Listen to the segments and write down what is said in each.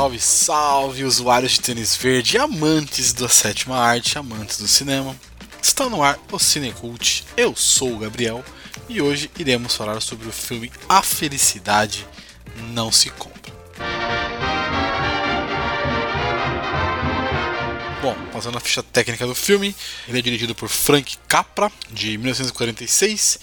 Salve, salve, usuários de tênis verde, amantes da sétima arte, amantes do cinema. Está no ar o Cinecult, eu sou o Gabriel e hoje iremos falar sobre o filme A Felicidade Não Se Compra. Bom, passando a ficha técnica do filme, ele é dirigido por Frank Capra, de 1946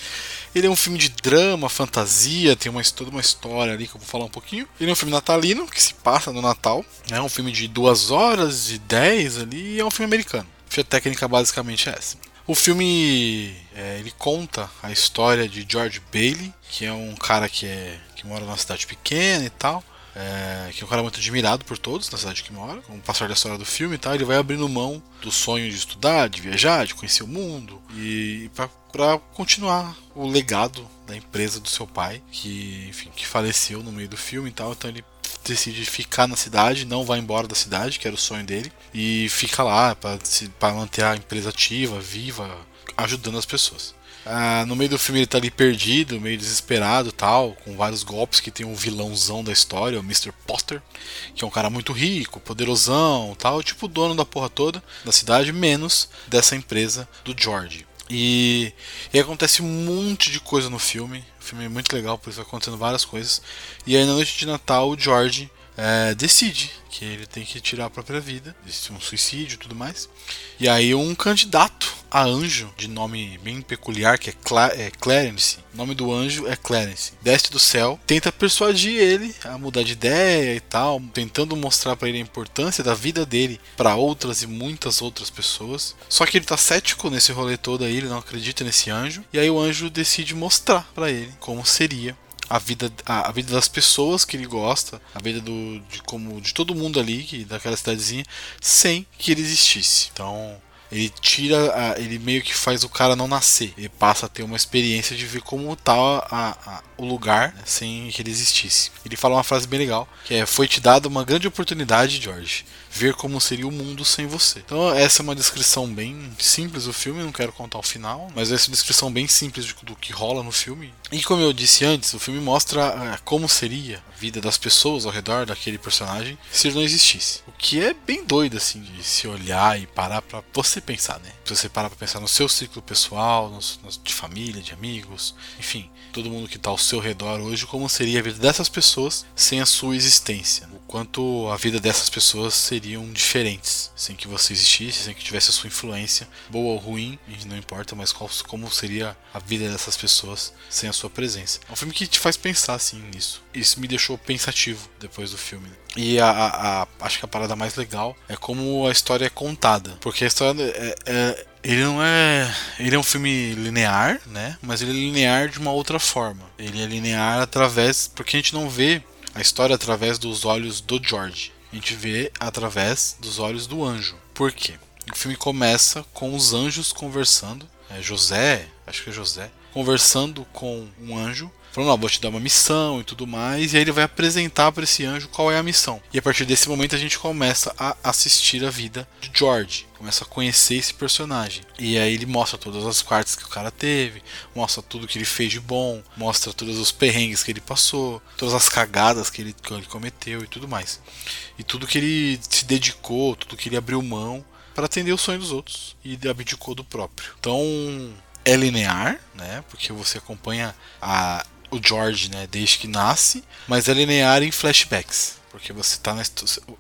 ele é um filme de drama, fantasia, tem uma, toda uma história ali que eu vou falar um pouquinho. Ele é um filme natalino, que se passa no Natal. É um filme de duas horas e dez ali, e é um filme americano. A técnica basicamente é essa. O filme é, ele conta a história de George Bailey, que é um cara que, é, que mora numa cidade pequena e tal. É, que é um cara muito admirado por todos na cidade que mora. Com o passar da história do filme e tal, ele vai abrindo mão do sonho de estudar, de viajar, de conhecer o mundo e para continuar o legado da empresa do seu pai, que enfim, que faleceu no meio do filme e tal. Então ele decide ficar na cidade, não vai embora da cidade, que era o sonho dele, e fica lá para manter a empresa ativa, viva, ajudando as pessoas. Ah, no meio do filme ele tá ali perdido, meio desesperado tal, com vários golpes que tem um vilãozão da história, o Mr. Potter, que é um cara muito rico, poderosão tal, tipo dono da porra toda da cidade, menos dessa empresa do George. E, e acontece um monte de coisa no filme. O filme é muito legal, por isso vai acontecendo várias coisas. E aí na noite de Natal o George é, decide que ele tem que tirar a própria vida, um suicídio e tudo mais. E aí um candidato a anjo, de nome bem peculiar, que é, Cla é Clarence, o nome do anjo é Clarence, desce do céu, tenta persuadir ele a mudar de ideia e tal, tentando mostrar para ele a importância da vida dele para outras e muitas outras pessoas. Só que ele tá cético nesse rolê todo aí, ele não acredita nesse anjo, e aí o anjo decide mostrar para ele como seria a vida, a, a, vida das pessoas que ele gosta, a vida do, de, como, de todo mundo ali, que, daquela cidadezinha, sem que ele existisse. Então, ele tira, a, ele meio que faz o cara não nascer. Ele passa a ter uma experiência de ver como tá a, a, o lugar né, sem que ele existisse. Ele fala uma frase bem legal, que é: Foi te dada uma grande oportunidade, George, ver como seria o mundo sem você. Então, essa é uma descrição bem simples do filme. Não quero contar o final, mas essa é uma descrição bem simples do que rola no filme. E como eu disse antes, o filme mostra uh, como seria a vida das pessoas ao redor daquele personagem se ele não existisse. O que é bem doido, assim, de se olhar e parar pra você pensar, né? Se você parar pra pensar no seu ciclo pessoal, de família, de amigos, enfim, todo mundo que tá ao seu redor hoje, como seria a vida dessas pessoas sem a sua existência. Quanto a vida dessas pessoas seriam diferentes sem que você existisse, sem que tivesse a sua influência, boa ou ruim, não importa, mas qual, como seria a vida dessas pessoas sem a sua presença. É um filme que te faz pensar assim nisso. Isso me deixou pensativo depois do filme. E a, a, a acho que a parada mais legal é como a história é contada, porque a história é, é ele não é. Ele é um filme linear, né? Mas ele é linear de uma outra forma. Ele é linear através. Porque a gente não vê a história através dos olhos do George. A gente vê através dos olhos do anjo. Por quê? O filme começa com os anjos conversando. É José, acho que é José, conversando com um anjo falando, ó, vou te dar uma missão e tudo mais, e aí ele vai apresentar para esse anjo qual é a missão. E a partir desse momento a gente começa a assistir a vida de George, começa a conhecer esse personagem. E aí ele mostra todas as partes que o cara teve, mostra tudo que ele fez de bom, mostra todos os perrengues que ele passou, todas as cagadas que ele, que ele cometeu e tudo mais. E tudo que ele se dedicou, tudo que ele abriu mão para atender o sonho dos outros e abdicou do próprio. Então é linear, né? Porque você acompanha a o George, né, desde que nasce, mas é linear em flashbacks. Porque você tá na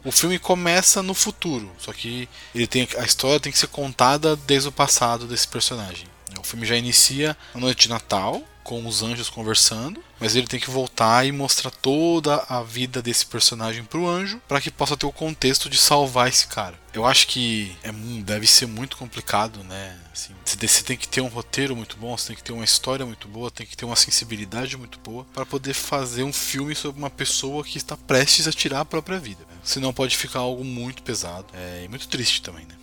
O filme começa no futuro, só que ele tem a história tem que ser contada desde o passado desse personagem. O filme já inicia na noite de Natal, com os anjos conversando, mas ele tem que voltar e mostrar toda a vida desse personagem pro anjo para que possa ter o contexto de salvar esse cara. Eu acho que é, deve ser muito complicado, né? Assim, você tem que ter um roteiro muito bom, você tem que ter uma história muito boa, tem que ter uma sensibilidade muito boa para poder fazer um filme sobre uma pessoa que está prestes a tirar a própria vida. Né? Senão pode ficar algo muito pesado é, e muito triste também, né?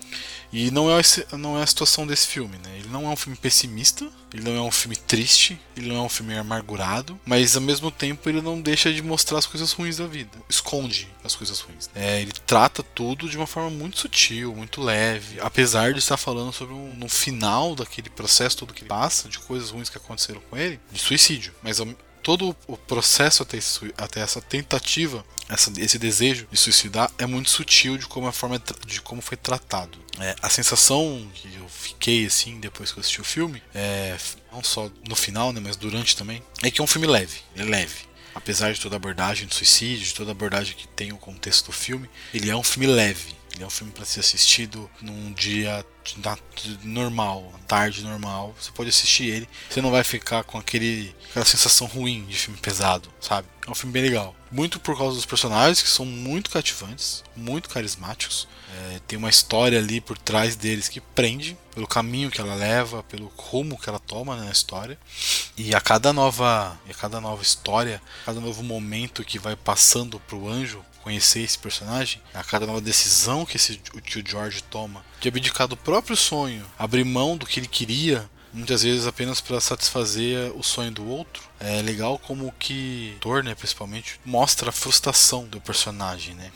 E não é, não é a situação desse filme, né? Ele não é um filme pessimista, ele não é um filme triste, ele não é um filme amargurado, mas ao mesmo tempo ele não deixa de mostrar as coisas ruins da vida. Esconde as coisas ruins. É, ele trata tudo de uma forma muito sutil, muito leve, apesar de estar falando sobre um, no final daquele processo todo que ele passa, de coisas ruins que aconteceram com ele, de suicídio. Mas todo o processo até, até essa tentativa, essa, esse desejo de suicidar é muito sutil de como, a forma, de como foi tratado. É, a sensação que eu fiquei assim depois que eu assisti o filme, é, não só no final, né, mas durante também, é que é um filme leve, é leve apesar de toda a abordagem do suicídio, de toda a abordagem que tem o contexto do filme, ele é um filme leve. Ele é um filme para ser assistido num dia normal, tarde normal. Você pode assistir ele, você não vai ficar com aquele, aquela sensação ruim de filme pesado, sabe? É um filme bem legal. Muito por causa dos personagens que são muito cativantes, muito carismáticos. É, tem uma história ali por trás deles que prende pelo caminho que ela leva, pelo rumo que ela toma na história. E a cada nova, a cada nova história, a cada novo momento que vai passando pro anjo, conhecer esse personagem, a cada nova decisão que esse, o tio George toma, de abdicar do próprio sonho, abrir mão do que ele queria, muitas vezes apenas para satisfazer o sonho do outro. É legal como que Thor, né, principalmente, mostra a frustração do personagem, né?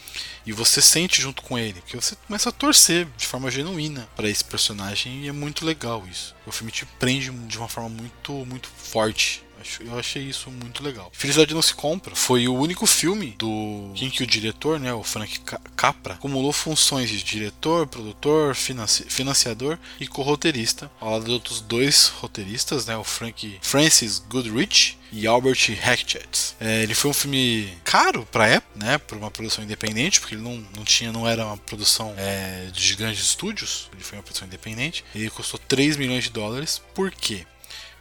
E você sente junto com ele, que você começa a torcer de forma genuína para esse personagem e é muito legal isso. O filme te prende de uma forma muito muito forte eu achei isso muito legal. Felicidade Não Se Compra foi o único filme do em que o diretor, né, o Frank Capra, acumulou funções de diretor, produtor, financi financiador e co-roteirista, ao lado de outros dois roteiristas, né, o Frank Francis Goodrich e Albert Hackett. É, ele foi um filme caro para época, né, para uma produção independente, porque ele não, não tinha, não era uma produção é, de grandes estúdios, ele foi uma produção independente. Ele custou 3 milhões de dólares. Por quê?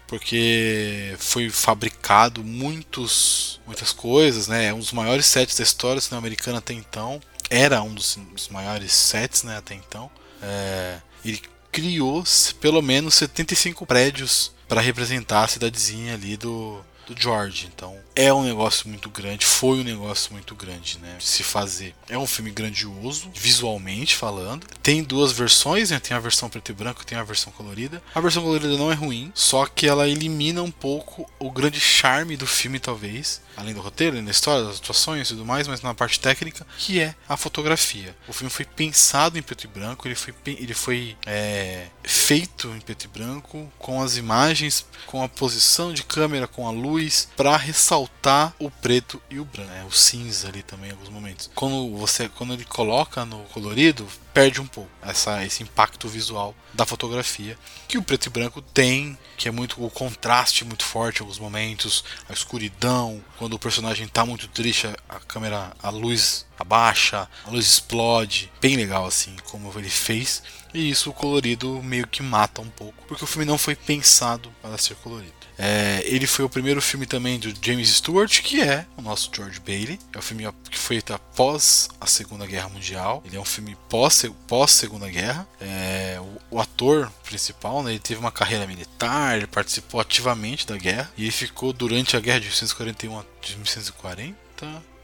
porque foi fabricado muitos, muitas coisas, né? Um dos maiores sets da história cinema-americana até então. Era um dos, dos maiores sets, né? Até então. É, ele criou pelo menos 75 prédios para representar a cidadezinha ali do, do George. Então é um negócio muito grande, foi um negócio muito grande, né? Se fazer. É um filme grandioso, visualmente falando. Tem duas versões, né? Tem a versão preto e branco, tem a versão colorida. A versão colorida não é ruim, só que ela elimina um pouco o grande charme do filme, talvez. Além do roteiro, da história, das atuações e tudo mais, mas na parte técnica, que é a fotografia. O filme foi pensado em preto e branco, ele foi, ele foi é, feito em preto e branco, com as imagens, com a posição de câmera, com a luz luz para ressaltar o preto e o branco, né? o cinza ali também em alguns momentos. Quando você quando ele coloca no colorido, perde um pouco essa, esse impacto visual da fotografia que o preto e branco tem, que é muito o contraste muito forte alguns momentos, a escuridão, quando o personagem está muito triste, a câmera, a luz abaixa, a luz explode, bem legal assim como ele fez. E isso o colorido meio que mata um pouco, porque o filme não foi pensado para ser colorido. É, ele foi o primeiro filme também do James Stewart, que é o nosso George Bailey. É um filme que foi após a Segunda Guerra Mundial. Ele é um filme pós, pós Segunda Guerra. É, o, o, ator principal, né, ele teve uma carreira militar, ele participou ativamente da guerra e ele ficou durante a guerra de 1941 a 1940.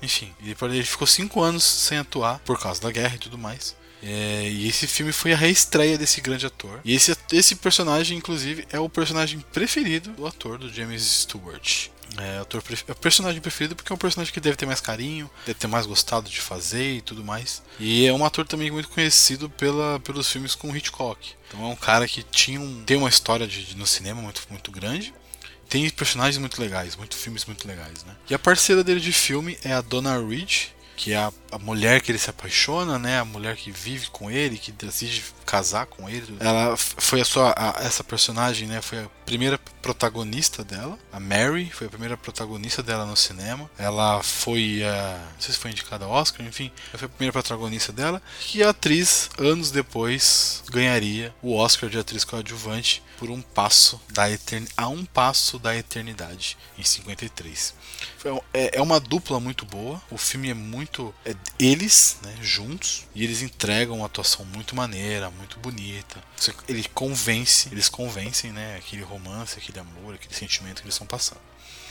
Enfim, ele, ele ficou cinco anos sem atuar por causa da guerra e tudo mais. É, e esse filme foi a reestreia desse grande ator. E esse, esse personagem, inclusive, é o personagem preferido do ator, do James Stewart. É, ator, é o personagem preferido porque é um personagem que deve ter mais carinho, deve ter mais gostado de fazer e tudo mais. E é um ator também muito conhecido pela, pelos filmes com Hitchcock. Então é um cara que tinha um, tem uma história de, de, no cinema muito, muito grande. Tem personagens muito legais, muitos filmes muito legais, né? E a parceira dele de filme é a Donna Reed, que é a, a, mulher que ele se apaixona, né? A mulher que vive com ele, que decide casar com ele. Ela foi a sua a, essa personagem, né? Foi a primeira protagonista dela, a Mary, foi a primeira protagonista dela no cinema. Ela foi a, não sei se foi indicada ao Oscar, enfim, foi a primeira protagonista dela. E a atriz anos depois ganharia o Oscar de atriz coadjuvante por um passo da etern... a um passo da eternidade em 53. É, é uma dupla muito boa. O filme é muito. É eles, né, juntos, e eles entregam uma atuação muito maneira, muito bonita. Ele convence, eles convencem, né, aquele romance, aquele amor, aquele sentimento que eles estão passando.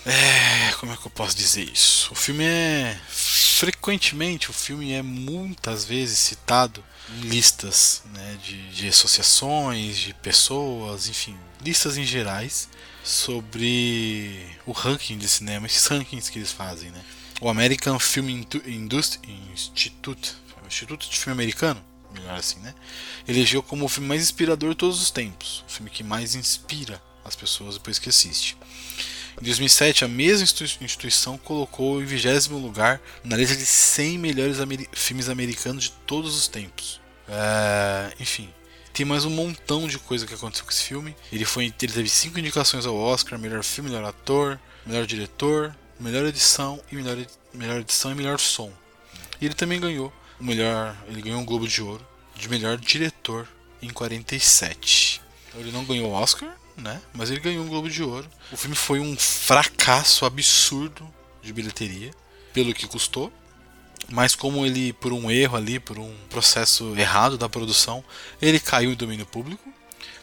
É, como é que eu posso dizer isso? O filme é frequentemente, o filme é muitas vezes citado em listas né, de, de associações, de pessoas, enfim, listas em gerais sobre o ranking de cinema, esses rankings que eles fazem, né? O American Film Industry Institute, Instituto de Filme Americano, melhor assim, né? Elegeu como o filme mais inspirador de todos os tempos, o filme que mais inspira as pessoas depois que assiste. Em 2007, a mesma instituição colocou em 20 lugar na lista de 100 melhores filmes americanos de todos os tempos. É, enfim, tem mais um montão de coisa que aconteceu com esse filme. Ele, foi, ele teve cinco indicações ao Oscar: melhor filme, melhor ator, melhor diretor, melhor edição e melhor, melhor edição e melhor som. E ele também ganhou o melhor, ele ganhou um Globo de Ouro de melhor diretor em 47. Então ele não ganhou o Oscar, né? Mas ele ganhou um Globo de Ouro. O filme foi um fracasso absurdo de bilheteria, pelo que custou mas como ele, por um erro ali, por um processo errado da produção, ele caiu em domínio público.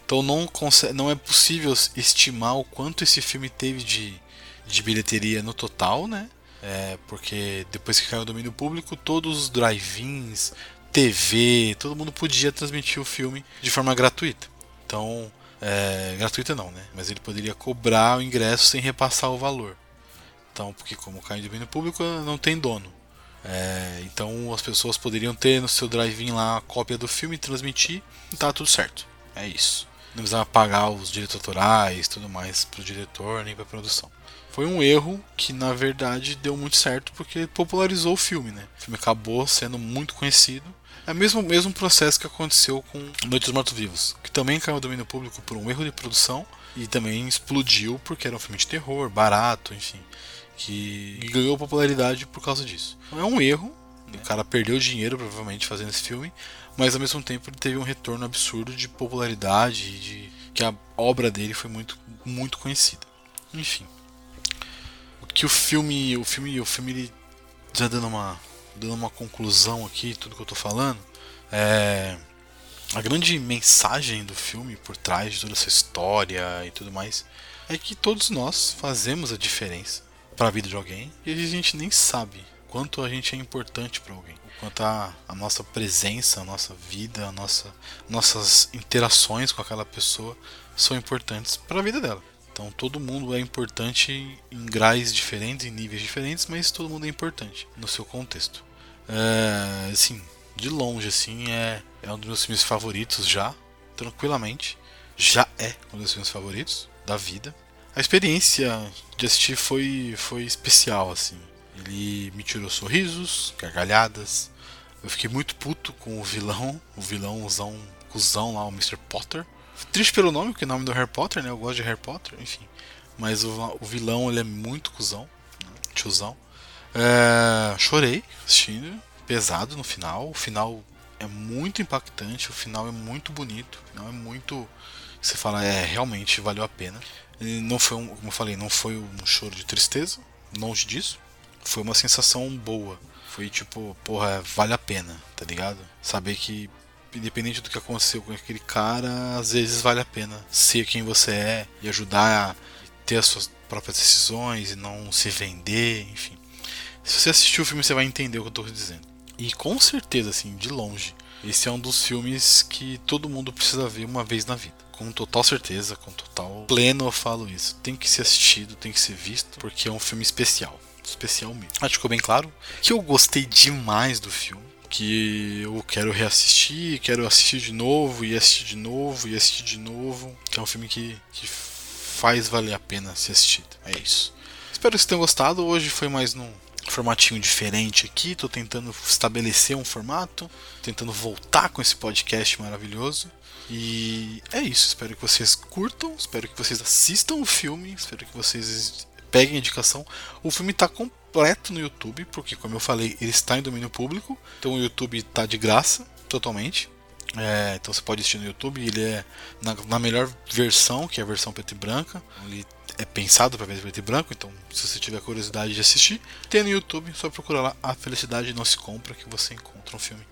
Então não, não é possível estimar o quanto esse filme teve de, de bilheteria no total, né? É, porque depois que caiu em domínio público, todos os drive-ins, TV, todo mundo podia transmitir o filme de forma gratuita. Então, é, gratuita não, né? Mas ele poderia cobrar o ingresso sem repassar o valor. Então, porque como caiu em domínio público, não tem dono. É, então as pessoas poderiam ter no seu drive-in lá a cópia do filme transmitir e tá tudo certo. É isso. Não precisava pagar os direitos autorais tudo mais pro diretor nem pra produção. Foi um erro que na verdade deu muito certo porque popularizou o filme, né? O filme acabou sendo muito conhecido. É o mesmo, mesmo processo que aconteceu com Noite dos Mortos Vivos, que também caiu no domínio público por um erro de produção e também explodiu porque era um filme de terror, barato, enfim que ganhou popularidade por causa disso. É um erro, o cara perdeu dinheiro provavelmente fazendo esse filme, mas ao mesmo tempo ele teve um retorno absurdo de popularidade, de que a obra dele foi muito muito conhecida. Enfim, o que o filme, o filme, o filme ele já dando uma dando uma conclusão aqui, tudo que eu tô falando, é a grande mensagem do filme por trás de toda essa história e tudo mais é que todos nós fazemos a diferença para a vida de alguém e a gente nem sabe quanto a gente é importante para alguém, quanto a, a, nossa presença, a nossa vida, a nossa, nossas interações com aquela pessoa são importantes para a vida dela. Então todo mundo é importante em graus diferentes, em níveis diferentes, mas todo mundo é importante no seu contexto. É, assim, de longe assim é, é um dos meus filmes favoritos já, tranquilamente. Já é um dos filmes favoritos da vida a experiência de assistir foi, foi especial, assim. Ele me tirou sorrisos, gargalhadas. Eu fiquei muito puto com o vilão, o vilãozão, cuzão lá, o Mr. Potter. Triste pelo nome, porque é o nome do Harry Potter, né? Eu gosto de Harry Potter, enfim. Mas o, o vilão, ele é muito cuzão, né? É, chorei assistindo, pesado no final. O final é muito impactante, o final é muito bonito, o final é muito. Você fala, é, realmente valeu a pena. Não foi, um, como eu falei, não foi um choro de tristeza, longe disso. Foi uma sensação boa. Foi tipo, porra, vale a pena, tá ligado? Saber que, independente do que aconteceu com aquele cara, às vezes vale a pena ser quem você é e ajudar a ter as suas próprias decisões e não se vender, enfim. Se você assistir o filme, você vai entender o que eu tô dizendo. E com certeza, assim, de longe, esse é um dos filmes que todo mundo precisa ver uma vez na vida com total certeza, com total pleno eu falo isso. Tem que ser assistido, tem que ser visto, porque é um filme especial. Especial mesmo. Acho que ficou bem claro que eu gostei demais do filme. Que eu quero reassistir, quero assistir de novo, e assistir de novo, e assistir de novo. Que é um filme que, que faz valer a pena ser assistido. É isso. Espero que vocês tenham gostado. Hoje foi mais num formatinho diferente aqui. Tô tentando estabelecer um formato, tentando voltar com esse podcast maravilhoso. E é isso, espero que vocês curtam, espero que vocês assistam o filme, espero que vocês peguem a indicação. O filme está completo no YouTube, porque como eu falei, ele está em domínio público, então o YouTube está de graça, totalmente. É, então você pode assistir no YouTube, ele é na, na, melhor versão, que é a versão preto e branca. Ele é pensado para ver preto e branco, então se você tiver curiosidade de assistir, tem no YouTube, só procura lá A Felicidade Não Se Compra que você encontra um filme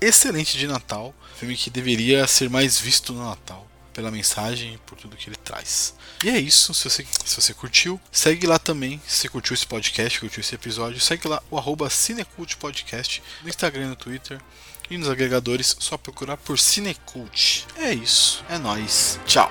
excelente de Natal, filme que deveria ser mais visto no Natal pela mensagem e por tudo que ele traz. E é isso, se você, se você curtiu, segue lá também, se curtiu esse podcast, curtiu esse episódio, segue lá o arroba Cinecult Podcast no Instagram e no Twitter e nos agregadores, só procurar por Cinecult. É isso, é nós. Tchau.